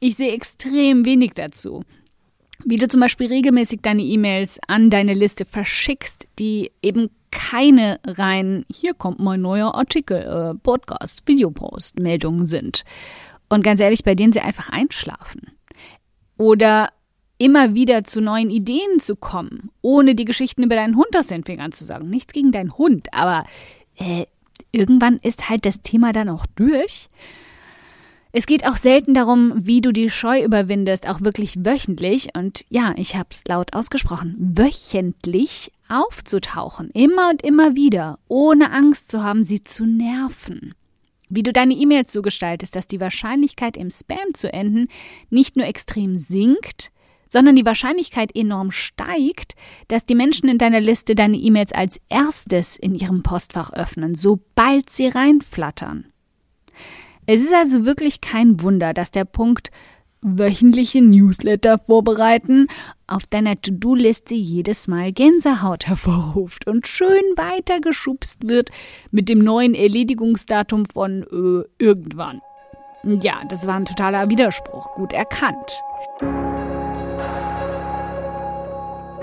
Ich sehe extrem wenig dazu. Wie du zum Beispiel regelmäßig deine E-Mails an deine Liste verschickst, die eben keine rein, hier kommt mein neuer Artikel, äh, Podcast, Videopost, Meldungen sind. Und ganz ehrlich, bei denen sie einfach einschlafen. Oder immer wieder zu neuen Ideen zu kommen, ohne die Geschichten über deinen Hund aus den Fingern zu sagen. Nichts gegen deinen Hund, aber äh, irgendwann ist halt das Thema dann auch durch. Es geht auch selten darum, wie du die Scheu überwindest, auch wirklich wöchentlich, und ja, ich habe es laut ausgesprochen, wöchentlich aufzutauchen, immer und immer wieder, ohne Angst zu haben, sie zu nerven. Wie du deine E-Mails so gestaltest, dass die Wahrscheinlichkeit im Spam zu enden nicht nur extrem sinkt, sondern die Wahrscheinlichkeit enorm steigt, dass die Menschen in deiner Liste deine E-Mails als erstes in ihrem Postfach öffnen, sobald sie reinflattern. Es ist also wirklich kein Wunder, dass der Punkt wöchentliche Newsletter vorbereiten auf deiner To-Do-Liste jedes Mal Gänsehaut hervorruft und schön weitergeschubst wird mit dem neuen Erledigungsdatum von äh, irgendwann. Ja, das war ein totaler Widerspruch, gut erkannt.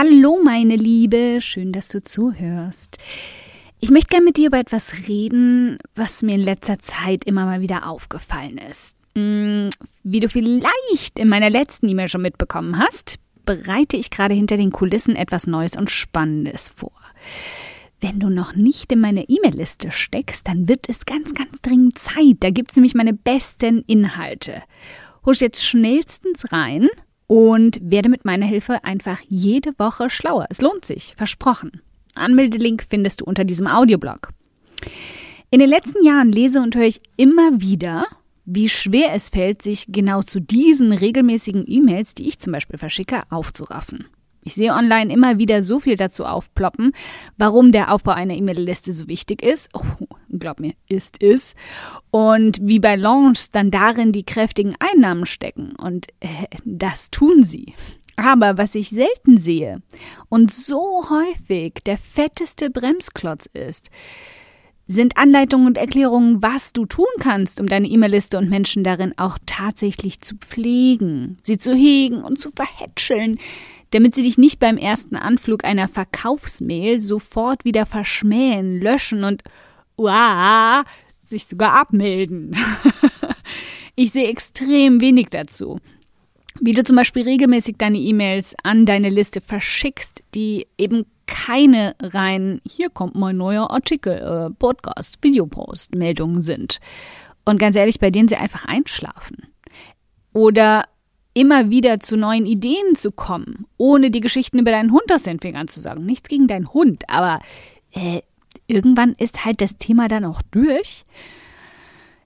Hallo meine Liebe, schön, dass du zuhörst. Ich möchte gerne mit dir über etwas reden, was mir in letzter Zeit immer mal wieder aufgefallen ist. Hm, wie du vielleicht in meiner letzten E-Mail schon mitbekommen hast, bereite ich gerade hinter den Kulissen etwas Neues und Spannendes vor. Wenn du noch nicht in meine E-Mail-Liste steckst, dann wird es ganz, ganz dringend Zeit. Da gibt es nämlich meine besten Inhalte. Husch jetzt schnellstens rein und werde mit meiner Hilfe einfach jede Woche schlauer. Es lohnt sich, versprochen. Anmeldelink findest du unter diesem Audioblog. In den letzten Jahren lese und höre ich immer wieder, wie schwer es fällt, sich genau zu diesen regelmäßigen E-Mails, die ich zum Beispiel verschicke, aufzuraffen. Ich sehe online immer wieder so viel dazu aufploppen, warum der Aufbau einer E-Mail-Liste so wichtig ist. Oh, glaub mir, ist es. Und wie bei Launch dann darin die kräftigen Einnahmen stecken. Und äh, das tun sie. Aber was ich selten sehe und so häufig der fetteste Bremsklotz ist, sind Anleitungen und Erklärungen, was du tun kannst, um deine E-Mail-Liste und Menschen darin auch tatsächlich zu pflegen, sie zu hegen und zu verhätscheln, damit sie dich nicht beim ersten Anflug einer Verkaufsmail sofort wieder verschmähen, löschen und uah, sich sogar abmelden. ich sehe extrem wenig dazu. Wie du zum Beispiel regelmäßig deine E-Mails an deine Liste verschickst, die eben keine rein, hier kommt mein neuer Artikel, äh, Podcast, Videopost, Meldungen sind. Und ganz ehrlich, bei denen sie einfach einschlafen. Oder immer wieder zu neuen Ideen zu kommen, ohne die Geschichten über deinen Hund aus den Fingern zu sagen. Nichts gegen deinen Hund, aber äh, irgendwann ist halt das Thema dann auch durch.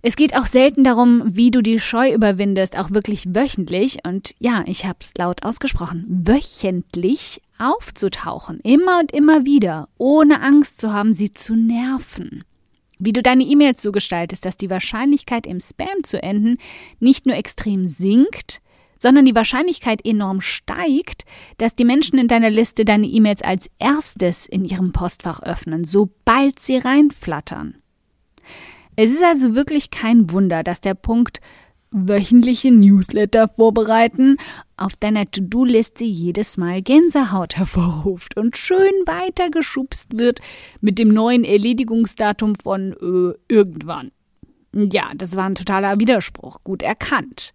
Es geht auch selten darum, wie du die Scheu überwindest, auch wirklich wöchentlich, und ja, ich habe es laut ausgesprochen, wöchentlich aufzutauchen, immer und immer wieder, ohne Angst zu haben, sie zu nerven. Wie du deine E-Mails so gestaltest, dass die Wahrscheinlichkeit im Spam zu enden nicht nur extrem sinkt, sondern die Wahrscheinlichkeit enorm steigt, dass die Menschen in deiner Liste deine E-Mails als erstes in ihrem Postfach öffnen, sobald sie reinflattern. Es ist also wirklich kein Wunder, dass der Punkt wöchentliche Newsletter vorbereiten auf deiner To-Do-Liste jedes Mal Gänsehaut hervorruft und schön weitergeschubst wird mit dem neuen Erledigungsdatum von äh, irgendwann. Ja, das war ein totaler Widerspruch, gut erkannt.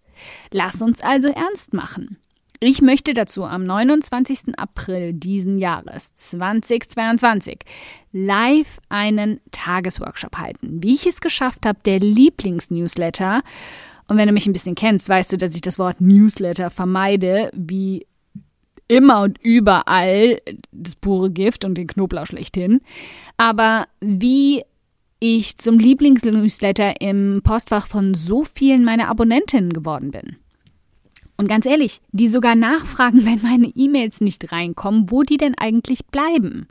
Lass uns also ernst machen. Ich möchte dazu am 29. April diesen Jahres 2022 live einen Tagesworkshop halten. Wie ich es geschafft habe, der Lieblingsnewsletter. Und wenn du mich ein bisschen kennst, weißt du, dass ich das Wort Newsletter vermeide, wie immer und überall das pure Gift und den Knoblauch schlechthin. Aber wie ich zum Lieblingsnewsletter im Postfach von so vielen meiner Abonnentinnen geworden bin. Und ganz ehrlich, die sogar nachfragen, wenn meine E-Mails nicht reinkommen, wo die denn eigentlich bleiben.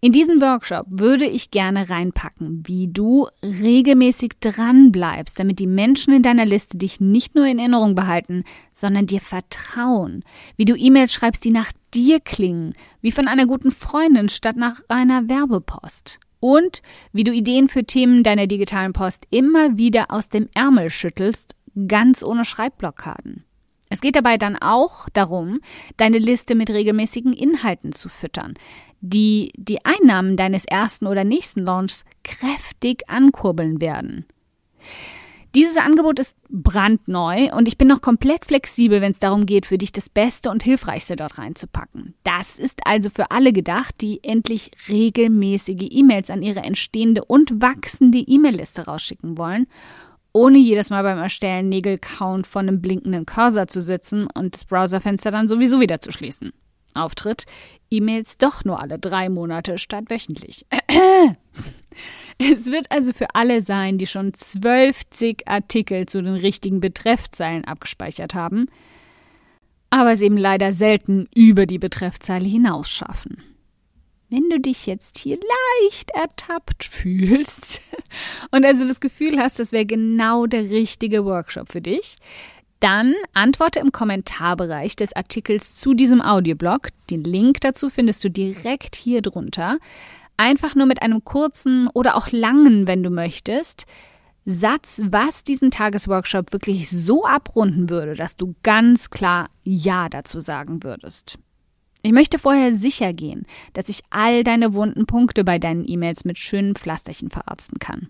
In diesen Workshop würde ich gerne reinpacken, wie du regelmäßig dran bleibst, damit die Menschen in deiner Liste dich nicht nur in Erinnerung behalten, sondern dir vertrauen. Wie du E-Mails schreibst, die nach dir klingen, wie von einer guten Freundin statt nach einer Werbepost. Und wie du Ideen für Themen deiner digitalen Post immer wieder aus dem Ärmel schüttelst, ganz ohne Schreibblockaden. Es geht dabei dann auch darum, deine Liste mit regelmäßigen Inhalten zu füttern, die die Einnahmen deines ersten oder nächsten Launchs kräftig ankurbeln werden. Dieses Angebot ist brandneu und ich bin noch komplett flexibel, wenn es darum geht, für dich das Beste und Hilfreichste dort reinzupacken. Das ist also für alle gedacht, die endlich regelmäßige E-Mails an ihre entstehende und wachsende E-Mail-Liste rausschicken wollen ohne jedes Mal beim Erstellen Nägelkauen von einem blinkenden Cursor zu sitzen und das Browserfenster dann sowieso wieder zu schließen. Auftritt, E-Mails doch nur alle drei Monate statt wöchentlich. Es wird also für alle sein, die schon zwölf zig Artikel zu den richtigen Betreffzeilen abgespeichert haben, aber es eben leider selten über die Betreffzeile hinaus schaffen. Wenn du dich jetzt hier leicht ertappt fühlst und also das Gefühl hast, das wäre genau der richtige Workshop für dich, dann antworte im Kommentarbereich des Artikels zu diesem Audioblog. Den Link dazu findest du direkt hier drunter. Einfach nur mit einem kurzen oder auch langen, wenn du möchtest, Satz, was diesen Tagesworkshop wirklich so abrunden würde, dass du ganz klar Ja dazu sagen würdest. Ich möchte vorher sicher gehen, dass ich all deine wunden Punkte bei deinen E-Mails mit schönen Pflasterchen verarzten kann.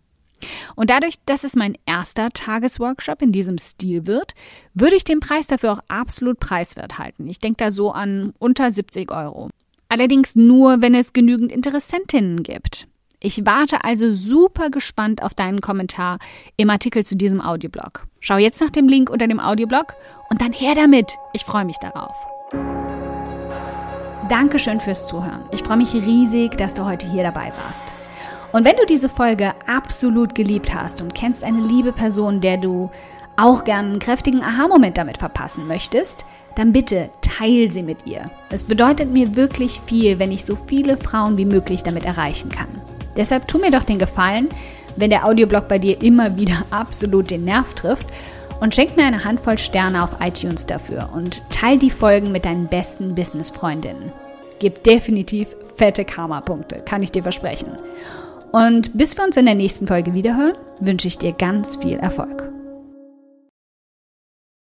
Und dadurch, dass es mein erster Tagesworkshop in diesem Stil wird, würde ich den Preis dafür auch absolut preiswert halten. Ich denke da so an unter 70 Euro. Allerdings nur, wenn es genügend Interessentinnen gibt. Ich warte also super gespannt auf deinen Kommentar im Artikel zu diesem Audioblog. Schau jetzt nach dem Link unter dem Audioblog und dann her damit. Ich freue mich darauf. Dankeschön fürs Zuhören. Ich freue mich riesig, dass du heute hier dabei warst. Und wenn du diese Folge absolut geliebt hast und kennst eine liebe Person, der du auch gern einen kräftigen Aha-Moment damit verpassen möchtest, dann bitte teil sie mit ihr. Es bedeutet mir wirklich viel, wenn ich so viele Frauen wie möglich damit erreichen kann. Deshalb tu mir doch den Gefallen, wenn der Audioblog bei dir immer wieder absolut den Nerv trifft und schenk mir eine Handvoll Sterne auf iTunes dafür und teil die Folgen mit deinen besten Business-Freundinnen. Gib definitiv fette Karma-Punkte, kann ich dir versprechen. Und bis wir uns in der nächsten Folge wiederhören, wünsche ich dir ganz viel Erfolg.